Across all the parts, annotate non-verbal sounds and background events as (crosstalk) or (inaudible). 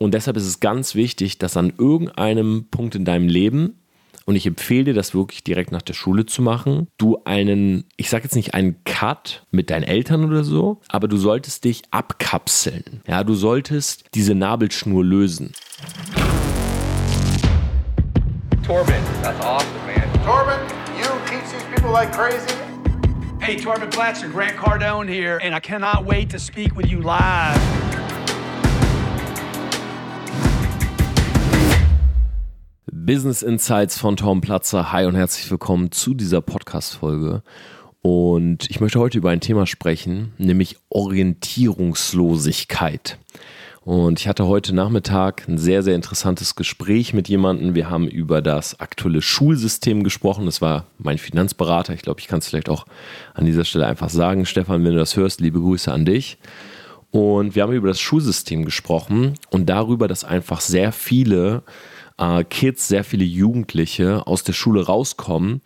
Und deshalb ist es ganz wichtig, dass an irgendeinem Punkt in deinem Leben, und ich empfehle dir, das wirklich direkt nach der Schule zu machen, du einen, ich sage jetzt nicht einen Cut mit deinen Eltern oder so, aber du solltest dich abkapseln. Ja, du solltest diese Nabelschnur lösen. Torben, that's awesome, man. Torben, you teach these people like crazy. Hey, Torben Platzer, Grant Cardone here, and I cannot wait to speak with you live. Business Insights von Tom Platzer. Hi und herzlich willkommen zu dieser Podcast-Folge. Und ich möchte heute über ein Thema sprechen, nämlich Orientierungslosigkeit. Und ich hatte heute Nachmittag ein sehr, sehr interessantes Gespräch mit jemandem. Wir haben über das aktuelle Schulsystem gesprochen. Das war mein Finanzberater. Ich glaube, ich kann es vielleicht auch an dieser Stelle einfach sagen. Stefan, wenn du das hörst, liebe Grüße an dich. Und wir haben über das Schulsystem gesprochen und darüber, dass einfach sehr viele äh, Kids, sehr viele Jugendliche aus der Schule rauskommen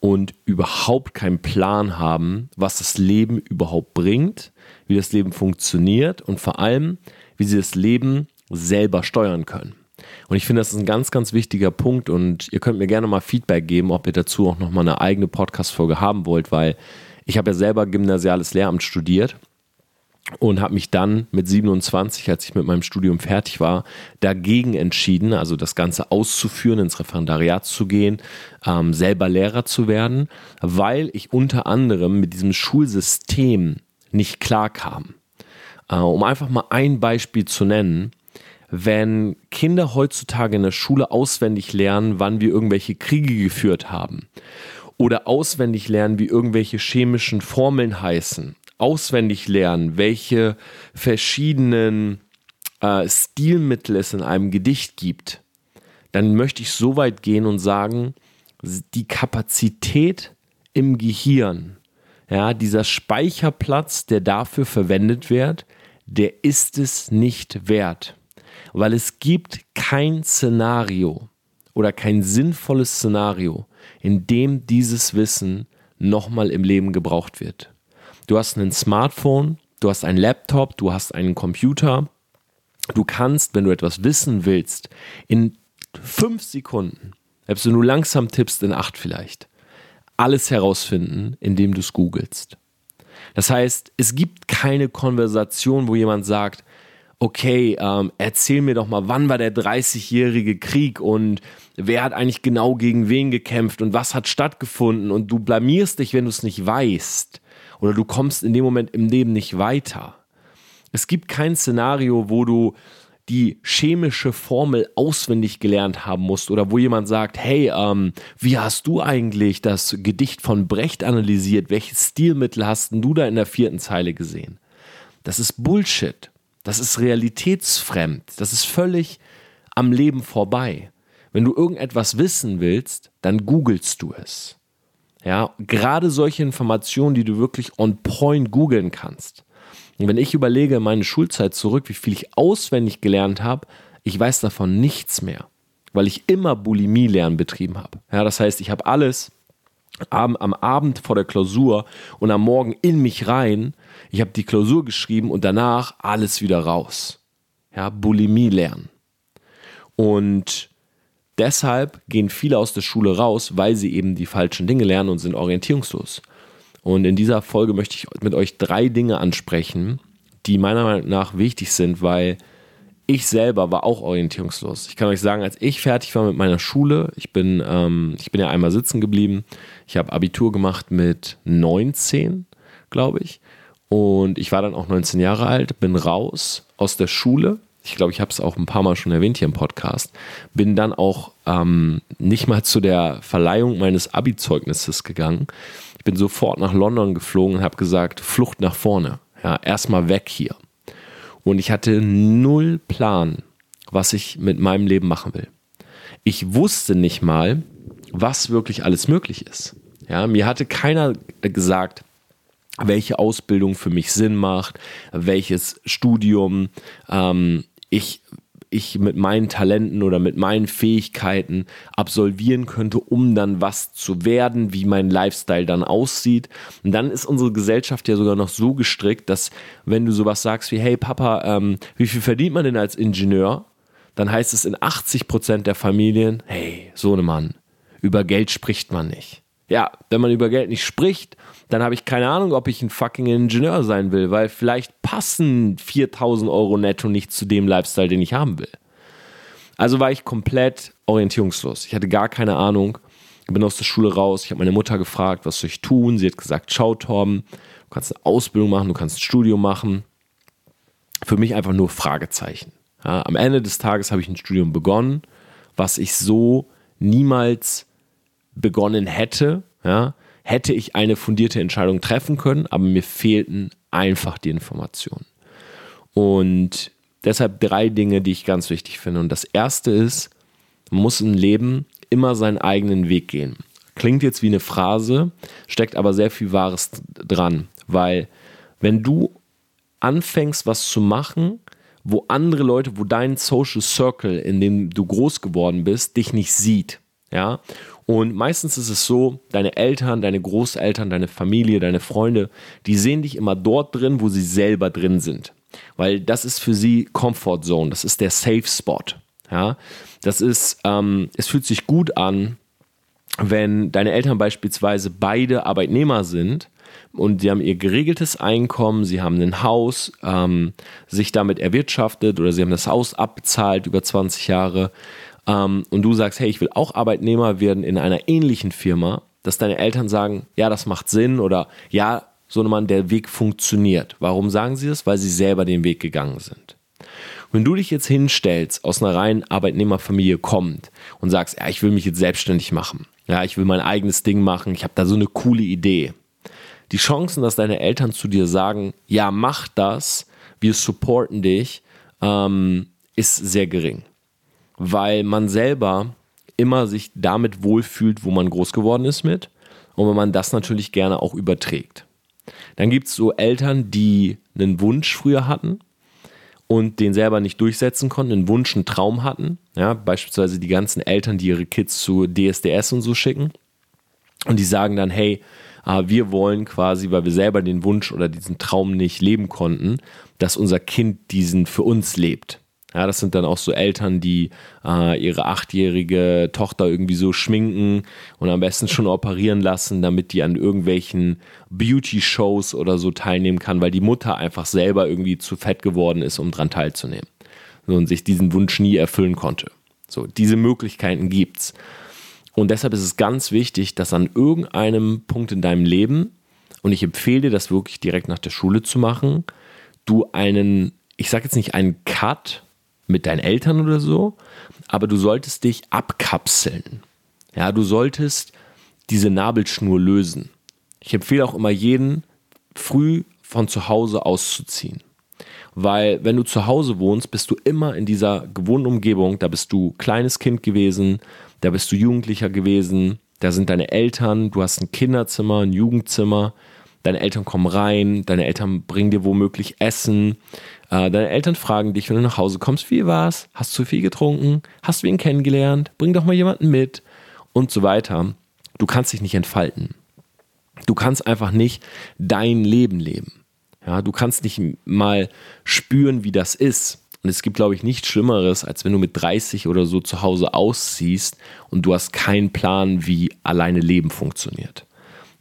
und überhaupt keinen Plan haben, was das Leben überhaupt bringt, wie das Leben funktioniert und vor allem, wie sie das Leben selber steuern können. Und ich finde, das ist ein ganz, ganz wichtiger Punkt und ihr könnt mir gerne mal Feedback geben, ob ihr dazu auch nochmal eine eigene Podcast-Folge haben wollt, weil ich habe ja selber gymnasiales Lehramt studiert und habe mich dann mit 27, als ich mit meinem Studium fertig war, dagegen entschieden, also das Ganze auszuführen, ins Referendariat zu gehen, ähm, selber Lehrer zu werden, weil ich unter anderem mit diesem Schulsystem nicht klar kam. Äh, um einfach mal ein Beispiel zu nennen, wenn Kinder heutzutage in der Schule auswendig lernen, wann wir irgendwelche Kriege geführt haben oder auswendig lernen, wie irgendwelche chemischen Formeln heißen auswendig lernen, welche verschiedenen äh, Stilmittel es in einem Gedicht gibt, dann möchte ich so weit gehen und sagen, die Kapazität im Gehirn, ja, dieser Speicherplatz, der dafür verwendet wird, der ist es nicht wert. Weil es gibt kein Szenario oder kein sinnvolles Szenario, in dem dieses Wissen nochmal im Leben gebraucht wird. Du hast ein Smartphone, du hast einen Laptop, du hast einen Computer. Du kannst, wenn du etwas wissen willst, in fünf Sekunden, selbst wenn du langsam tippst, in acht vielleicht, alles herausfinden, indem du es googelst. Das heißt, es gibt keine Konversation, wo jemand sagt, okay, ähm, erzähl mir doch mal, wann war der 30-jährige Krieg und wer hat eigentlich genau gegen wen gekämpft und was hat stattgefunden und du blamierst dich, wenn du es nicht weißt oder du kommst in dem Moment im Leben nicht weiter. Es gibt kein Szenario, wo du die chemische Formel auswendig gelernt haben musst oder wo jemand sagt, hey, ähm, wie hast du eigentlich das Gedicht von Brecht analysiert? Welches Stilmittel hast du da in der vierten Zeile gesehen? Das ist Bullshit. Das ist realitätsfremd. Das ist völlig am Leben vorbei. Wenn du irgendetwas wissen willst, dann googelst du es. Ja, gerade solche Informationen, die du wirklich on point googeln kannst. Und wenn ich überlege meine Schulzeit zurück, wie viel ich auswendig gelernt habe, ich weiß davon nichts mehr, weil ich immer Bulimie-Lernen betrieben habe. Ja, das heißt, ich habe alles am, am Abend vor der Klausur und am Morgen in mich rein. Ich habe die Klausur geschrieben und danach alles wieder raus. Ja, Bulimie lernen. Und Deshalb gehen viele aus der Schule raus, weil sie eben die falschen Dinge lernen und sind orientierungslos. Und in dieser Folge möchte ich mit euch drei Dinge ansprechen, die meiner Meinung nach wichtig sind, weil ich selber war auch orientierungslos. Ich kann euch sagen, als ich fertig war mit meiner Schule, ich bin, ähm, ich bin ja einmal sitzen geblieben. Ich habe Abitur gemacht mit 19, glaube ich. Und ich war dann auch 19 Jahre alt, bin raus aus der Schule, ich glaube, ich habe es auch ein paar Mal schon erwähnt hier im Podcast, bin dann auch ähm, nicht mal zu der Verleihung meines Abi-Zeugnisses gegangen. Ich bin sofort nach London geflogen und habe gesagt, Flucht nach vorne. Ja, erstmal weg hier. Und ich hatte null Plan, was ich mit meinem Leben machen will. Ich wusste nicht mal, was wirklich alles möglich ist. Ja, mir hatte keiner gesagt, welche Ausbildung für mich Sinn macht, welches Studium ähm, ich, ich mit meinen Talenten oder mit meinen Fähigkeiten absolvieren könnte, um dann was zu werden, wie mein Lifestyle dann aussieht. Und dann ist unsere Gesellschaft ja sogar noch so gestrickt, dass wenn du sowas sagst wie, hey Papa, ähm, wie viel verdient man denn als Ingenieur? dann heißt es in 80% der Familien, hey, Sohnemann, über Geld spricht man nicht. Ja, wenn man über Geld nicht spricht, dann habe ich keine Ahnung, ob ich ein fucking Ingenieur sein will, weil vielleicht passen 4000 Euro netto nicht zu dem Lifestyle, den ich haben will. Also war ich komplett orientierungslos. Ich hatte gar keine Ahnung. Ich bin aus der Schule raus. Ich habe meine Mutter gefragt, was soll ich tun? Sie hat gesagt, schau Torben, du kannst eine Ausbildung machen, du kannst ein Studium machen. Für mich einfach nur Fragezeichen. Ja, am Ende des Tages habe ich ein Studium begonnen, was ich so niemals begonnen hätte. Ja, hätte ich eine fundierte Entscheidung treffen können, aber mir fehlten einfach die Informationen. Und deshalb drei Dinge, die ich ganz wichtig finde. Und das erste ist, man muss im Leben immer seinen eigenen Weg gehen. Klingt jetzt wie eine Phrase, steckt aber sehr viel Wahres dran, weil wenn du anfängst, was zu machen, wo andere Leute, wo dein Social Circle, in dem du groß geworden bist, dich nicht sieht, ja, und meistens ist es so, deine Eltern, deine Großeltern, deine Familie, deine Freunde, die sehen dich immer dort drin, wo sie selber drin sind. Weil das ist für sie Comfort Zone, das ist der Safe Spot. Ja, das ist, ähm, es fühlt sich gut an, wenn deine Eltern beispielsweise beide Arbeitnehmer sind und sie haben ihr geregeltes Einkommen, sie haben ein Haus, ähm, sich damit erwirtschaftet oder sie haben das Haus abbezahlt über 20 Jahre ähm, und du sagst, hey, ich will auch Arbeitnehmer werden in einer ähnlichen Firma, dass deine Eltern sagen, ja, das macht Sinn oder ja, so Mann, der Weg funktioniert. Warum sagen sie das? Weil sie selber den Weg gegangen sind. Wenn du dich jetzt hinstellst, aus einer reinen Arbeitnehmerfamilie kommt und sagst, ja, ich will mich jetzt selbstständig machen, ja, ich will mein eigenes Ding machen, ich habe da so eine coole Idee. Die Chancen, dass deine Eltern zu dir sagen, ja, mach das, wir supporten dich, ähm, ist sehr gering weil man selber immer sich damit wohlfühlt, wo man groß geworden ist mit und wenn man das natürlich gerne auch überträgt. Dann gibt es so Eltern, die einen Wunsch früher hatten und den selber nicht durchsetzen konnten, einen Wunsch, einen Traum hatten. Ja, beispielsweise die ganzen Eltern, die ihre Kids zu DSDS und so schicken. Und die sagen dann, hey, äh, wir wollen quasi, weil wir selber den Wunsch oder diesen Traum nicht leben konnten, dass unser Kind diesen für uns lebt. Ja, das sind dann auch so Eltern, die äh, ihre achtjährige Tochter irgendwie so schminken und am besten schon operieren lassen, damit die an irgendwelchen Beauty-Shows oder so teilnehmen kann, weil die Mutter einfach selber irgendwie zu fett geworden ist, um dran teilzunehmen. So, und sich diesen Wunsch nie erfüllen konnte. So, diese Möglichkeiten gibt's. Und deshalb ist es ganz wichtig, dass an irgendeinem Punkt in deinem Leben, und ich empfehle dir, das wirklich direkt nach der Schule zu machen, du einen, ich sage jetzt nicht einen Cut, mit deinen Eltern oder so, aber du solltest dich abkapseln. Ja, du solltest diese Nabelschnur lösen. Ich empfehle auch immer jeden, früh von zu Hause auszuziehen. Weil wenn du zu Hause wohnst, bist du immer in dieser gewohnten Umgebung. Da bist du kleines Kind gewesen, da bist du Jugendlicher gewesen, da sind deine Eltern, du hast ein Kinderzimmer, ein Jugendzimmer, deine Eltern kommen rein, deine Eltern bringen dir womöglich Essen, äh, deine Eltern fragen dich, wenn du nach Hause kommst, wie war's? Hast du viel getrunken? Hast du ihn kennengelernt? Bring doch mal jemanden mit und so weiter. Du kannst dich nicht entfalten. Du kannst einfach nicht dein Leben leben. Ja, du kannst nicht mal spüren, wie das ist. Und es gibt, glaube ich, nichts Schlimmeres, als wenn du mit 30 oder so zu Hause ausziehst und du hast keinen Plan, wie alleine Leben funktioniert.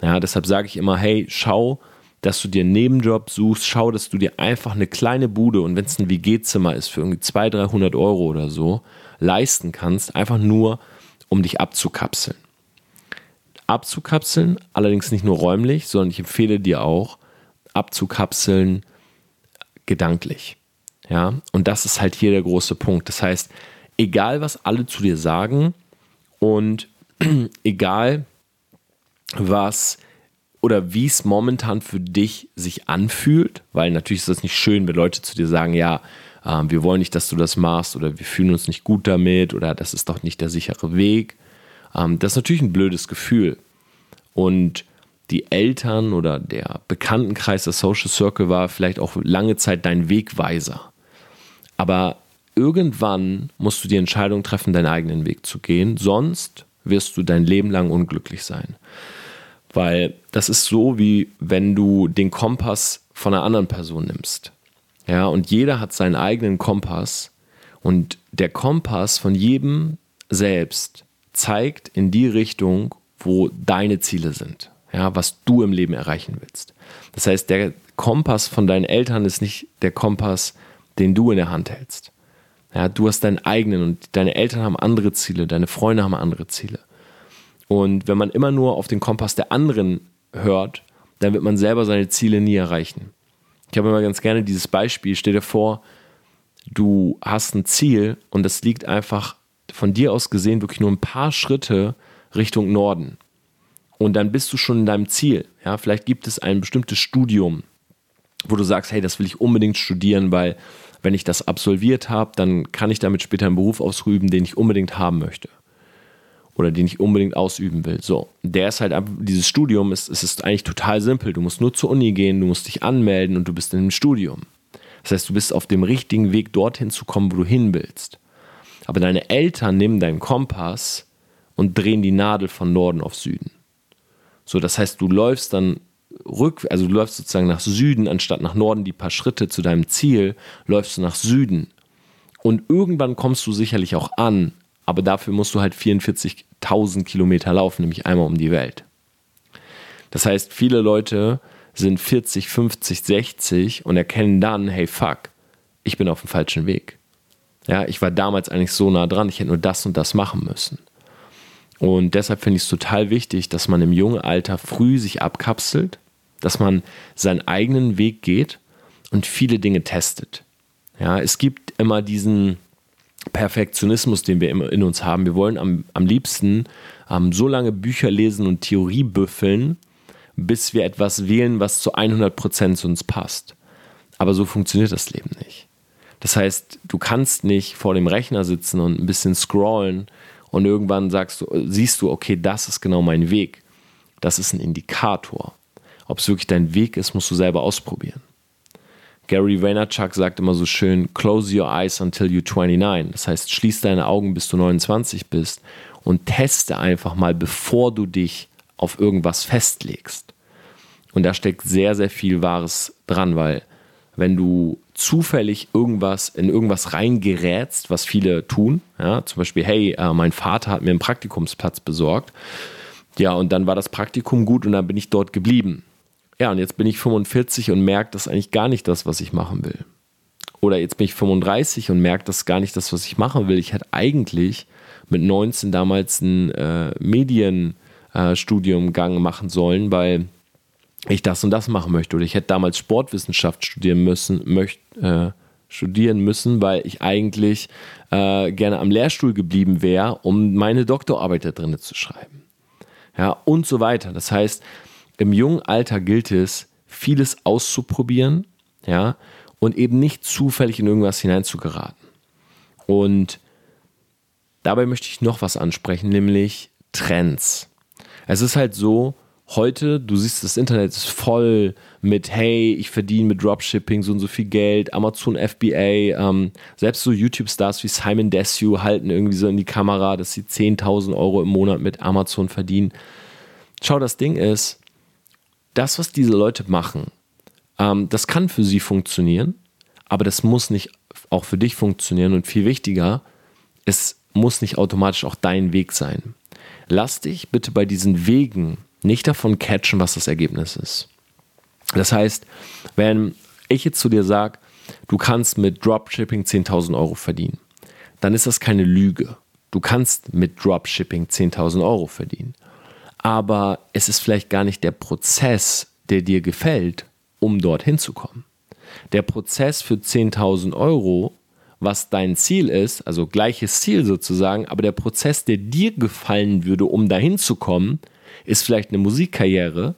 Ja, deshalb sage ich immer, hey, schau, dass du dir einen Nebenjob suchst, schau, dass du dir einfach eine kleine Bude und wenn es ein WG-Zimmer ist für irgendwie 200, 300 Euro oder so, leisten kannst, einfach nur, um dich abzukapseln. Abzukapseln, allerdings nicht nur räumlich, sondern ich empfehle dir auch, abzukapseln gedanklich. Ja, und das ist halt hier der große Punkt. Das heißt, egal was alle zu dir sagen und (clears throat) egal was oder wie es momentan für dich sich anfühlt, weil natürlich ist das nicht schön, wenn Leute zu dir sagen, ja, äh, wir wollen nicht, dass du das machst oder wir fühlen uns nicht gut damit oder das ist doch nicht der sichere Weg. Ähm, das ist natürlich ein blödes Gefühl. Und die Eltern oder der Bekanntenkreis, der Social Circle war vielleicht auch lange Zeit dein Wegweiser. Aber irgendwann musst du die Entscheidung treffen, deinen eigenen Weg zu gehen, sonst wirst du dein Leben lang unglücklich sein. Weil das ist so, wie wenn du den Kompass von einer anderen Person nimmst. Ja, und jeder hat seinen eigenen Kompass Und der Kompass von jedem selbst zeigt in die Richtung, wo deine Ziele sind, ja, was du im Leben erreichen willst. Das heißt, der Kompass von deinen Eltern ist nicht der Kompass, den du in der Hand hältst. Ja, du hast deinen eigenen und deine Eltern haben andere Ziele, deine Freunde haben andere Ziele. Und wenn man immer nur auf den Kompass der anderen hört, dann wird man selber seine Ziele nie erreichen. Ich habe immer ganz gerne dieses Beispiel, stell dir vor, du hast ein Ziel und das liegt einfach von dir aus gesehen wirklich nur ein paar Schritte Richtung Norden. Und dann bist du schon in deinem Ziel. Ja, vielleicht gibt es ein bestimmtes Studium, wo du sagst, hey, das will ich unbedingt studieren, weil wenn ich das absolviert habe, dann kann ich damit später einen Beruf ausüben, den ich unbedingt haben möchte. Oder den ich unbedingt ausüben will. So, der ist halt, dieses Studium ist, es ist eigentlich total simpel. Du musst nur zur Uni gehen, du musst dich anmelden und du bist in einem Studium. Das heißt, du bist auf dem richtigen Weg, dorthin zu kommen, wo du hin willst. Aber deine Eltern nehmen deinen Kompass und drehen die Nadel von Norden auf Süden. So, das heißt, du läufst dann rück, also du läufst sozusagen nach Süden, anstatt nach Norden die paar Schritte zu deinem Ziel, läufst du nach Süden. Und irgendwann kommst du sicherlich auch an, aber dafür musst du halt 44.000 Kilometer laufen, nämlich einmal um die Welt. Das heißt, viele Leute sind 40, 50, 60 und erkennen dann, hey fuck, ich bin auf dem falschen Weg. Ja, ich war damals eigentlich so nah dran, ich hätte nur das und das machen müssen. Und deshalb finde ich es total wichtig, dass man im jungen Alter früh sich abkapselt, dass man seinen eigenen Weg geht und viele Dinge testet. Ja, es gibt immer diesen Perfektionismus, den wir immer in uns haben. Wir wollen am, am liebsten ähm, so lange Bücher lesen und Theorie büffeln, bis wir etwas wählen, was zu 100% zu uns passt. Aber so funktioniert das Leben nicht. Das heißt, du kannst nicht vor dem Rechner sitzen und ein bisschen scrollen und irgendwann sagst du, siehst du, okay, das ist genau mein Weg. Das ist ein Indikator. Ob es wirklich dein Weg ist, musst du selber ausprobieren. Gary Vaynerchuk sagt immer so schön, close your eyes until you're 29. Das heißt, schließ deine Augen, bis du 29 bist und teste einfach mal, bevor du dich auf irgendwas festlegst. Und da steckt sehr, sehr viel Wahres dran, weil wenn du zufällig irgendwas in irgendwas reingerätst, was viele tun, ja, zum Beispiel, hey, äh, mein Vater hat mir einen Praktikumsplatz besorgt, ja, und dann war das Praktikum gut und dann bin ich dort geblieben. Ja, und jetzt bin ich 45 und merke, das ist eigentlich gar nicht das, was ich machen will. Oder jetzt bin ich 35 und merke, das ist gar nicht das, was ich machen will. Ich hätte eigentlich mit 19 damals ein äh, Medienstudiumgang äh, machen sollen, weil ich das und das machen möchte. Oder ich hätte damals Sportwissenschaft studieren müssen, möcht, äh, studieren müssen, weil ich eigentlich äh, gerne am Lehrstuhl geblieben wäre, um meine Doktorarbeit da drinnen zu schreiben. Ja, und so weiter. Das heißt, im jungen Alter gilt es, vieles auszuprobieren, ja, und eben nicht zufällig in irgendwas hineinzugeraten. Und dabei möchte ich noch was ansprechen, nämlich Trends. Es ist halt so, heute, du siehst, das Internet ist voll mit, hey, ich verdiene mit Dropshipping so und so viel Geld, Amazon FBA, ähm, selbst so YouTube-Stars wie Simon Desue halten irgendwie so in die Kamera, dass sie 10.000 Euro im Monat mit Amazon verdienen. Schau, das Ding ist, das, was diese Leute machen, ähm, das kann für sie funktionieren, aber das muss nicht auch für dich funktionieren und viel wichtiger, es muss nicht automatisch auch dein Weg sein. Lass dich bitte bei diesen Wegen nicht davon catchen, was das Ergebnis ist. Das heißt, wenn ich jetzt zu dir sage, du kannst mit Dropshipping 10.000 Euro verdienen, dann ist das keine Lüge. Du kannst mit Dropshipping 10.000 Euro verdienen. Aber es ist vielleicht gar nicht der Prozess, der dir gefällt, um dorthin zu kommen. Der Prozess für 10.000 Euro, was dein Ziel ist, also gleiches Ziel sozusagen, aber der Prozess, der dir gefallen würde, um dahin zu kommen, ist vielleicht eine Musikkarriere,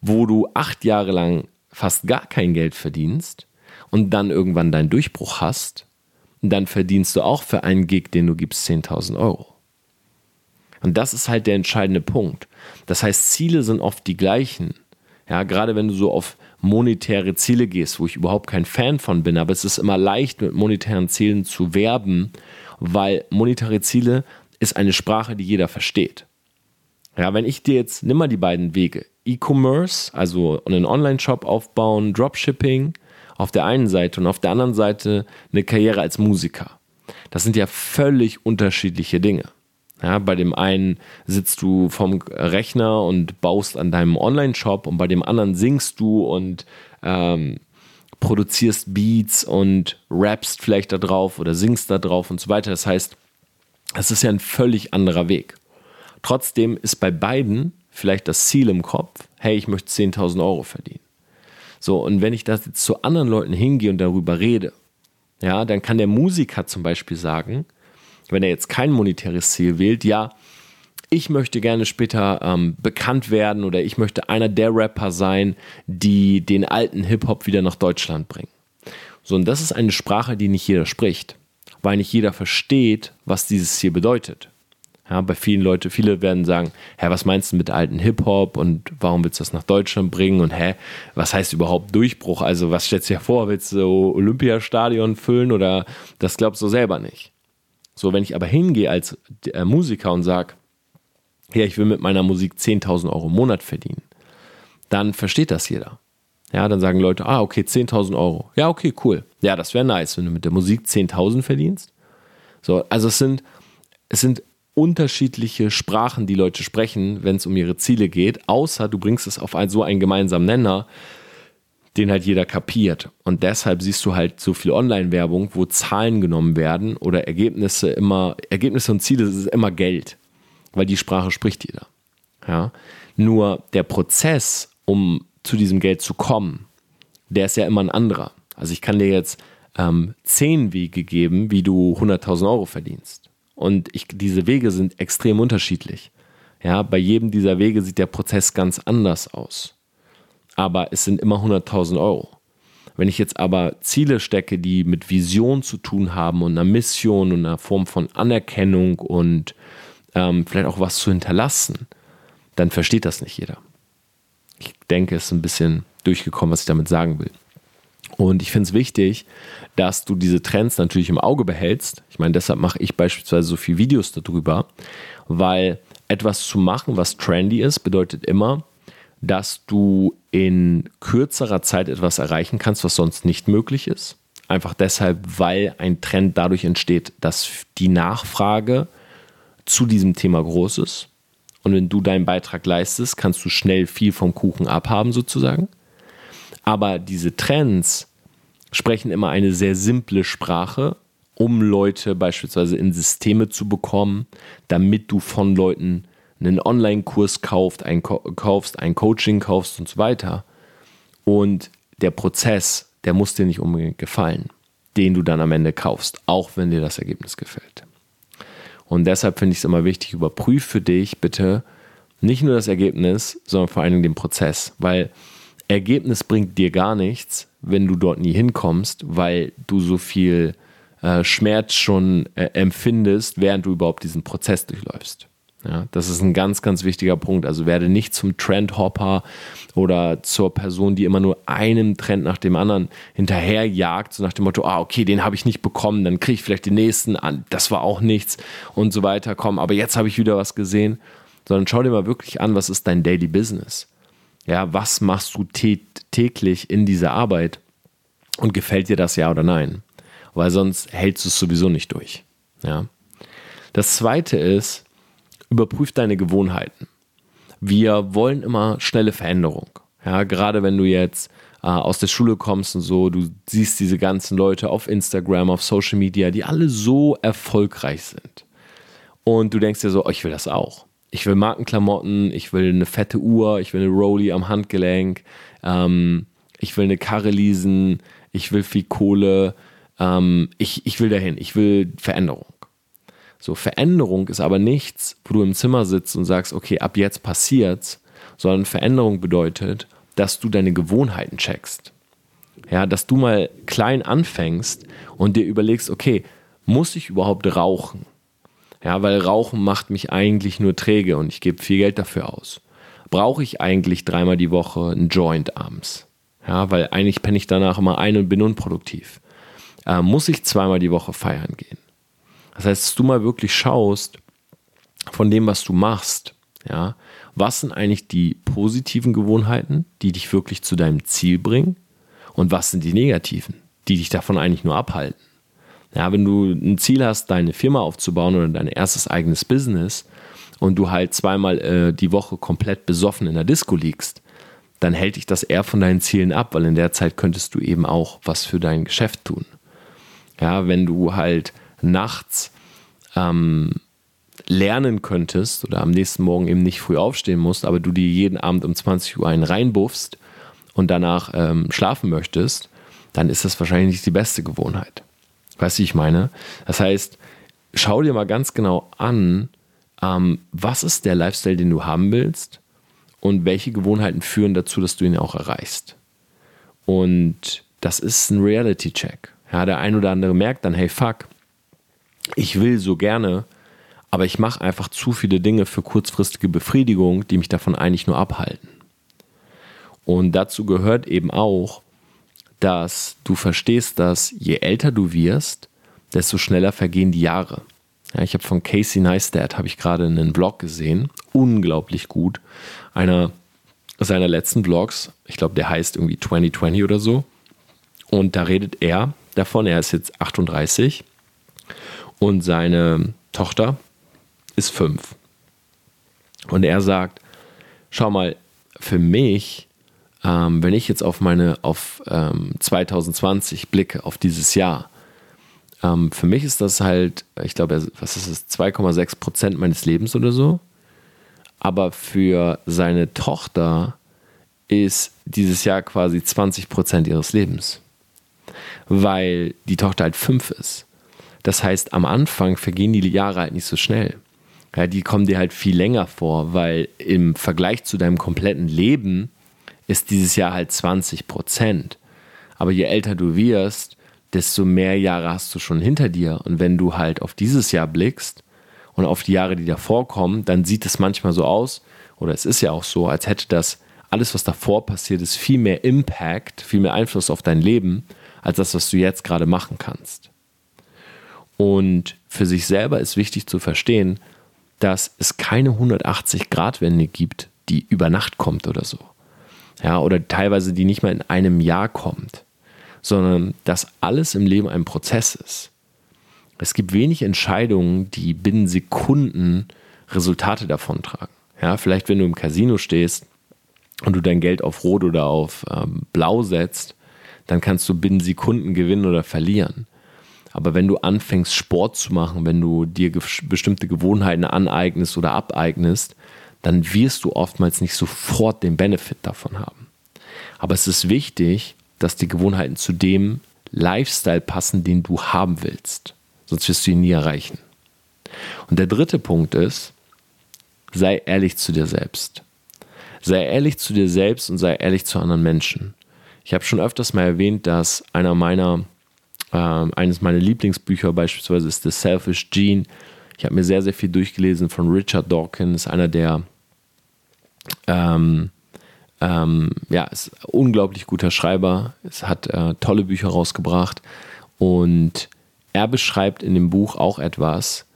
wo du acht Jahre lang fast gar kein Geld verdienst und dann irgendwann deinen Durchbruch hast, dann verdienst du auch für einen Gig, den du gibst, 10.000 Euro. Und das ist halt der entscheidende Punkt. Das heißt, Ziele sind oft die gleichen. Ja, gerade wenn du so auf monetäre Ziele gehst, wo ich überhaupt kein Fan von bin, aber es ist immer leicht, mit monetären Zielen zu werben, weil monetäre Ziele ist eine Sprache, die jeder versteht. Ja, wenn ich dir jetzt, nimm mal die beiden Wege. E-Commerce, also einen Online-Shop aufbauen, Dropshipping auf der einen Seite und auf der anderen Seite eine Karriere als Musiker. Das sind ja völlig unterschiedliche Dinge. Ja, bei dem einen sitzt du vom Rechner und baust an deinem Online-Shop und bei dem anderen singst du und ähm, produzierst Beats und rappst vielleicht da drauf oder singst da drauf und so weiter. Das heißt, es ist ja ein völlig anderer Weg. Trotzdem ist bei beiden vielleicht das Ziel im Kopf, hey, ich möchte 10.000 Euro verdienen. So, und wenn ich das jetzt zu anderen Leuten hingehe und darüber rede, ja, dann kann der Musiker zum Beispiel sagen, wenn er jetzt kein monetäres Ziel wählt, ja, ich möchte gerne später ähm, bekannt werden oder ich möchte einer der Rapper sein, die den alten Hip-Hop wieder nach Deutschland bringen. So, und das ist eine Sprache, die nicht jeder spricht, weil nicht jeder versteht, was dieses Ziel bedeutet. Ja, bei vielen Leuten, viele werden sagen, hä, was meinst du mit alten Hip-Hop und warum willst du das nach Deutschland bringen und hä, was heißt überhaupt Durchbruch? Also was stellst du dir vor, willst du Olympiastadion füllen oder das glaubst du selber nicht? So, wenn ich aber hingehe als äh, Musiker und sage, ja, ich will mit meiner Musik 10.000 Euro im Monat verdienen, dann versteht das jeder. Ja, dann sagen Leute, ah, okay, 10.000 Euro. Ja, okay, cool. Ja, das wäre nice, wenn du mit der Musik 10.000 verdienst. So, also es sind, es sind unterschiedliche Sprachen, die Leute sprechen, wenn es um ihre Ziele geht, außer du bringst es auf ein, so einen gemeinsamen Nenner, den halt jeder kapiert. Und deshalb siehst du halt so viel Online-Werbung, wo Zahlen genommen werden oder Ergebnisse immer, Ergebnisse und Ziele ist immer Geld, weil die Sprache spricht jeder. Ja? Nur der Prozess, um zu diesem Geld zu kommen, der ist ja immer ein anderer. Also ich kann dir jetzt ähm, zehn Wege geben, wie du 100.000 Euro verdienst. Und ich, diese Wege sind extrem unterschiedlich. Ja, bei jedem dieser Wege sieht der Prozess ganz anders aus. Aber es sind immer 100.000 Euro. Wenn ich jetzt aber Ziele stecke, die mit Vision zu tun haben und einer Mission und einer Form von Anerkennung und ähm, vielleicht auch was zu hinterlassen, dann versteht das nicht jeder. Ich denke, es ist ein bisschen durchgekommen, was ich damit sagen will. Und ich finde es wichtig, dass du diese Trends natürlich im Auge behältst. Ich meine, deshalb mache ich beispielsweise so viele Videos darüber, weil etwas zu machen, was trendy ist, bedeutet immer, dass du in kürzerer Zeit etwas erreichen kannst, was sonst nicht möglich ist. Einfach deshalb, weil ein Trend dadurch entsteht, dass die Nachfrage zu diesem Thema groß ist. Und wenn du deinen Beitrag leistest, kannst du schnell viel vom Kuchen abhaben sozusagen. Aber diese Trends sprechen immer eine sehr simple Sprache, um Leute beispielsweise in Systeme zu bekommen, damit du von Leuten einen Online-Kurs kaufst, ein, kaufst, ein Coaching kaufst und so weiter. Und der Prozess, der muss dir nicht unbedingt gefallen, den du dann am Ende kaufst, auch wenn dir das Ergebnis gefällt. Und deshalb finde ich es immer wichtig, überprüf für dich bitte nicht nur das Ergebnis, sondern vor allen Dingen den Prozess, weil Ergebnis bringt dir gar nichts, wenn du dort nie hinkommst, weil du so viel äh, Schmerz schon äh, empfindest, während du überhaupt diesen Prozess durchläufst. Ja, das ist ein ganz, ganz wichtiger Punkt. Also werde nicht zum Trendhopper oder zur Person, die immer nur einen Trend nach dem anderen hinterherjagt, so nach dem Motto, ah, okay, den habe ich nicht bekommen, dann kriege ich vielleicht den nächsten an, das war auch nichts und so weiter, komm, aber jetzt habe ich wieder was gesehen. Sondern schau dir mal wirklich an, was ist dein Daily Business? Ja, was machst du täglich in dieser Arbeit und gefällt dir das ja oder nein? Weil sonst hältst du es sowieso nicht durch. Ja. Das zweite ist, überprüf deine Gewohnheiten. Wir wollen immer schnelle Veränderung. Ja, gerade wenn du jetzt äh, aus der Schule kommst und so, du siehst diese ganzen Leute auf Instagram, auf Social Media, die alle so erfolgreich sind. Und du denkst dir so, oh, ich will das auch ich will Markenklamotten, ich will eine fette Uhr, ich will eine Rolli am Handgelenk, ähm, ich will eine Karre leasen, ich will viel Kohle, ähm, ich, ich will dahin, ich will Veränderung. So, Veränderung ist aber nichts, wo du im Zimmer sitzt und sagst, okay, ab jetzt passiert's, sondern Veränderung bedeutet, dass du deine Gewohnheiten checkst. Ja, dass du mal klein anfängst und dir überlegst, okay, muss ich überhaupt rauchen? Ja, weil Rauchen macht mich eigentlich nur träge und ich gebe viel Geld dafür aus. Brauche ich eigentlich dreimal die Woche einen Joint abends? Ja, weil eigentlich penne ich danach immer ein und bin unproduktiv. Äh, muss ich zweimal die Woche feiern gehen? Das heißt, dass du mal wirklich schaust von dem, was du machst, ja, was sind eigentlich die positiven Gewohnheiten, die dich wirklich zu deinem Ziel bringen und was sind die negativen, die dich davon eigentlich nur abhalten. Ja, wenn du ein Ziel hast, deine Firma aufzubauen oder dein erstes eigenes Business und du halt zweimal äh, die Woche komplett besoffen in der Disco liegst, dann hält dich das eher von deinen Zielen ab, weil in der Zeit könntest du eben auch was für dein Geschäft tun. Ja, wenn du halt nachts ähm, lernen könntest oder am nächsten Morgen eben nicht früh aufstehen musst, aber du dir jeden Abend um 20 Uhr einen reinbuffst und danach ähm, schlafen möchtest, dann ist das wahrscheinlich nicht die beste Gewohnheit. Weißt du, wie ich meine? Das heißt, schau dir mal ganz genau an, ähm, was ist der Lifestyle, den du haben willst und welche Gewohnheiten führen dazu, dass du ihn auch erreichst. Und das ist ein Reality-Check. Ja, der ein oder andere merkt dann, hey, fuck, ich will so gerne, aber ich mache einfach zu viele Dinge für kurzfristige Befriedigung, die mich davon eigentlich nur abhalten. Und dazu gehört eben auch, dass du verstehst, dass je älter du wirst, desto schneller vergehen die Jahre. Ja, ich habe von Casey Neistat habe ich gerade einen Vlog gesehen, unglaublich gut. Einer seiner letzten Vlogs, ich glaube, der heißt irgendwie 2020 oder so. Und da redet er davon, er ist jetzt 38 und seine Tochter ist fünf. Und er sagt, schau mal, für mich, ähm, wenn ich jetzt auf meine, auf ähm, 2020 blicke, auf dieses Jahr, ähm, für mich ist das halt, ich glaube, was ist es, 2,6 Prozent meines Lebens oder so. Aber für seine Tochter ist dieses Jahr quasi 20 Prozent ihres Lebens. Weil die Tochter halt fünf ist. Das heißt, am Anfang vergehen die Jahre halt nicht so schnell. Ja, die kommen dir halt viel länger vor, weil im Vergleich zu deinem kompletten Leben ist dieses Jahr halt 20 Prozent. Aber je älter du wirst, desto mehr Jahre hast du schon hinter dir. Und wenn du halt auf dieses Jahr blickst und auf die Jahre, die davor kommen, dann sieht es manchmal so aus, oder es ist ja auch so, als hätte das alles, was davor passiert ist, viel mehr Impact, viel mehr Einfluss auf dein Leben, als das, was du jetzt gerade machen kannst. Und für sich selber ist wichtig zu verstehen, dass es keine 180-Grad-Wende gibt, die über Nacht kommt oder so. Ja, oder teilweise die nicht mal in einem Jahr kommt, sondern dass alles im Leben ein Prozess ist. Es gibt wenig Entscheidungen, die binnen Sekunden Resultate davontragen. Ja, vielleicht wenn du im Casino stehst und du dein Geld auf Rot oder auf ähm, Blau setzt, dann kannst du binnen Sekunden gewinnen oder verlieren. Aber wenn du anfängst, Sport zu machen, wenn du dir ge bestimmte Gewohnheiten aneignest oder abeignest, dann wirst du oftmals nicht sofort den Benefit davon haben. Aber es ist wichtig, dass die Gewohnheiten zu dem Lifestyle passen, den du haben willst. Sonst wirst du ihn nie erreichen. Und der dritte Punkt ist, sei ehrlich zu dir selbst. Sei ehrlich zu dir selbst und sei ehrlich zu anderen Menschen. Ich habe schon öfters mal erwähnt, dass einer meiner ähm, eines meiner Lieblingsbücher beispielsweise ist The Selfish Gene. Ich habe mir sehr, sehr viel durchgelesen von Richard Dawkins, einer der ähm, ähm, ja, ist ein unglaublich guter Schreiber. Es hat äh, tolle Bücher rausgebracht und er beschreibt in dem Buch auch etwas,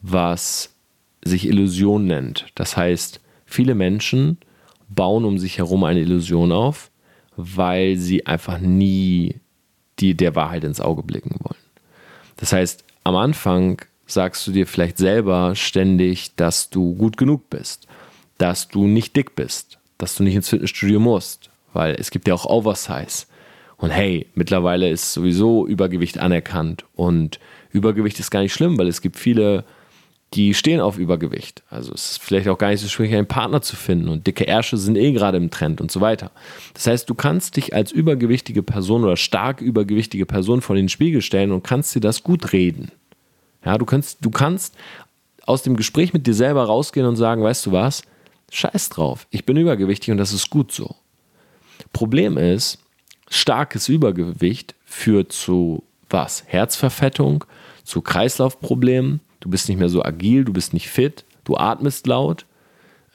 was sich Illusion nennt. Das heißt, viele Menschen bauen um sich herum eine Illusion auf, weil sie einfach nie die der Wahrheit ins Auge blicken wollen. Das heißt, am Anfang sagst du dir vielleicht selber ständig, dass du gut genug bist, dass du nicht dick bist, dass du nicht ins Fitnessstudio musst, weil es gibt ja auch Oversize. Und hey, mittlerweile ist sowieso Übergewicht anerkannt und Übergewicht ist gar nicht schlimm, weil es gibt viele die stehen auf Übergewicht. Also es ist vielleicht auch gar nicht so schwierig, einen Partner zu finden und dicke Ärsche sind eh gerade im Trend und so weiter. Das heißt, du kannst dich als übergewichtige Person oder stark übergewichtige Person vor den Spiegel stellen und kannst dir das gut reden. Ja, du kannst, du kannst aus dem Gespräch mit dir selber rausgehen und sagen, weißt du was? Scheiß drauf, ich bin übergewichtig und das ist gut so. Problem ist, starkes Übergewicht führt zu was? Herzverfettung, zu Kreislaufproblemen, du bist nicht mehr so agil, du bist nicht fit, du atmest laut,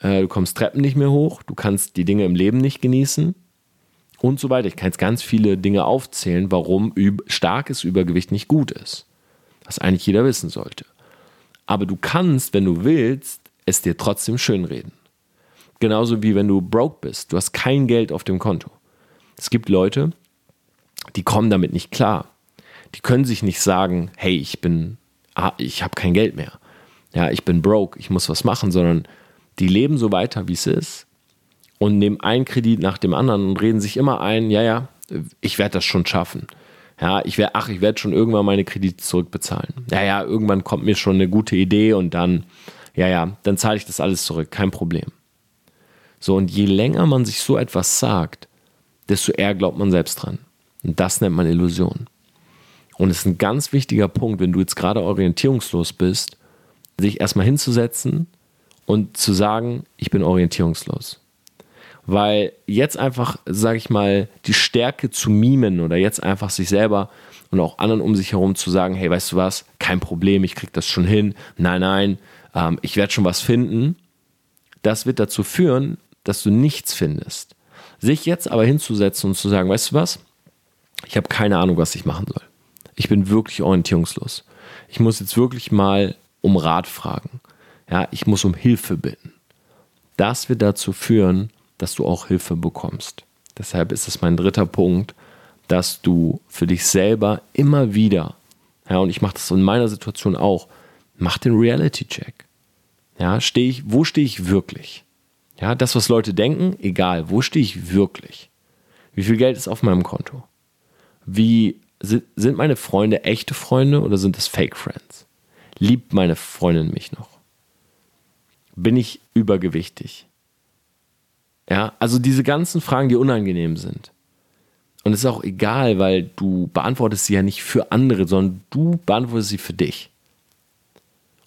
äh, du kommst Treppen nicht mehr hoch, du kannst die Dinge im Leben nicht genießen und so weiter. Ich kann jetzt ganz viele Dinge aufzählen, warum starkes Übergewicht nicht gut ist. Was eigentlich jeder wissen sollte. Aber du kannst, wenn du willst, es dir trotzdem schönreden. Genauso wie wenn du broke bist. Du hast kein Geld auf dem Konto. Es gibt Leute, die kommen damit nicht klar. Die können sich nicht sagen, hey, ich bin, ah, ich habe kein Geld mehr. Ja, ich bin broke, ich muss was machen, sondern die leben so weiter, wie es ist und nehmen einen Kredit nach dem anderen und reden sich immer ein, ja, ja, ich werde das schon schaffen. Ja, ich werde, ach, ich werde schon irgendwann meine Kredite zurückbezahlen. Ja, ja, irgendwann kommt mir schon eine gute Idee und dann, ja, ja, dann zahle ich das alles zurück, kein Problem. So, und je länger man sich so etwas sagt, desto eher glaubt man selbst dran. Und das nennt man Illusion. Und es ist ein ganz wichtiger Punkt, wenn du jetzt gerade orientierungslos bist, sich erstmal hinzusetzen und zu sagen, ich bin orientierungslos weil jetzt einfach, sage ich mal, die Stärke zu mimen oder jetzt einfach sich selber und auch anderen um sich herum zu sagen, hey, weißt du was, kein Problem, ich krieg das schon hin, nein, nein, ähm, ich werde schon was finden, das wird dazu führen, dass du nichts findest. Sich jetzt aber hinzusetzen und zu sagen, weißt du was, ich habe keine Ahnung, was ich machen soll. Ich bin wirklich orientierungslos. Ich muss jetzt wirklich mal um Rat fragen. Ja, ich muss um Hilfe bitten. Das wird dazu führen, dass du auch Hilfe bekommst. Deshalb ist es mein dritter Punkt, dass du für dich selber immer wieder, ja, und ich mache das in meiner Situation auch, mach den Reality-Check. Ja, stehe ich, wo stehe ich wirklich? Ja, das, was Leute denken, egal, wo stehe ich wirklich? Wie viel Geld ist auf meinem Konto? Wie sind meine Freunde echte Freunde oder sind es Fake Friends? Liebt meine Freundin mich noch? Bin ich übergewichtig? Ja, also diese ganzen Fragen, die unangenehm sind. Und es ist auch egal, weil du beantwortest sie ja nicht für andere, sondern du beantwortest sie für dich.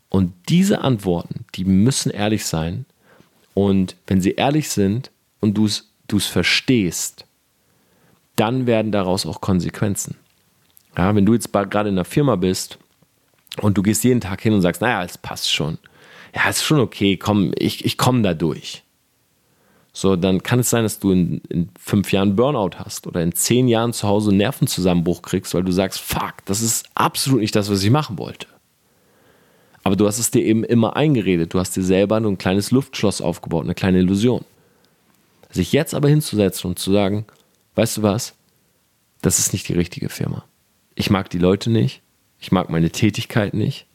Und diese Antworten, die müssen ehrlich sein. Und wenn sie ehrlich sind und du es verstehst, dann werden daraus auch Konsequenzen. Ja, wenn du jetzt gerade in einer Firma bist und du gehst jeden Tag hin und sagst, naja, es passt schon. Ja, ist schon okay, komm, ich, ich komme da durch. So, dann kann es sein, dass du in, in fünf Jahren Burnout hast oder in zehn Jahren zu Hause einen Nervenzusammenbruch kriegst, weil du sagst, fuck, das ist absolut nicht das, was ich machen wollte. Aber du hast es dir eben immer eingeredet. Du hast dir selber nur ein kleines Luftschloss aufgebaut, eine kleine Illusion. Sich jetzt aber hinzusetzen und zu sagen, weißt du was, das ist nicht die richtige Firma. Ich mag die Leute nicht, ich mag meine Tätigkeit nicht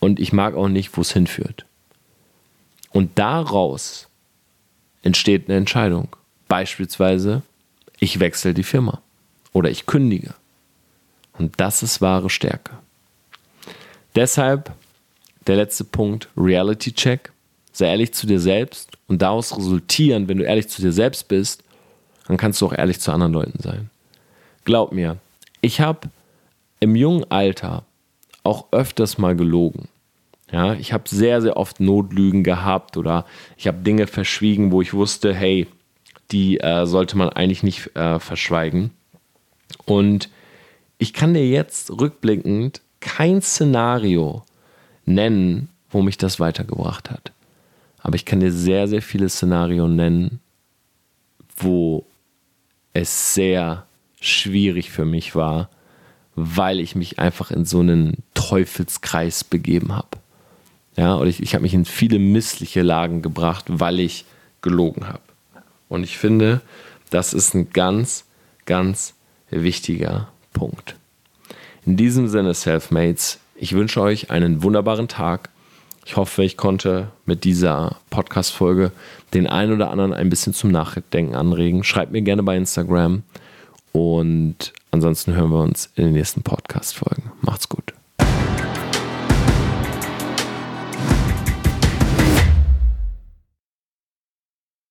und ich mag auch nicht, wo es hinführt. Und daraus entsteht eine Entscheidung. Beispielsweise, ich wechsle die Firma oder ich kündige. Und das ist wahre Stärke. Deshalb der letzte Punkt, Reality Check. Sei ehrlich zu dir selbst und daraus resultieren, wenn du ehrlich zu dir selbst bist, dann kannst du auch ehrlich zu anderen Leuten sein. Glaub mir, ich habe im jungen Alter auch öfters mal gelogen. Ja, ich habe sehr, sehr oft Notlügen gehabt oder ich habe Dinge verschwiegen, wo ich wusste, hey, die äh, sollte man eigentlich nicht äh, verschweigen. Und ich kann dir jetzt rückblickend kein Szenario nennen, wo mich das weitergebracht hat. Aber ich kann dir sehr, sehr viele Szenarien nennen, wo es sehr schwierig für mich war, weil ich mich einfach in so einen Teufelskreis begeben habe. Ja, und ich, ich habe mich in viele missliche Lagen gebracht, weil ich gelogen habe. Und ich finde, das ist ein ganz, ganz wichtiger Punkt. In diesem Sinne, Selfmates, ich wünsche euch einen wunderbaren Tag. Ich hoffe, ich konnte mit dieser Podcast-Folge den einen oder anderen ein bisschen zum Nachdenken anregen. Schreibt mir gerne bei Instagram. Und ansonsten hören wir uns in den nächsten Podcast-Folgen. Macht's gut.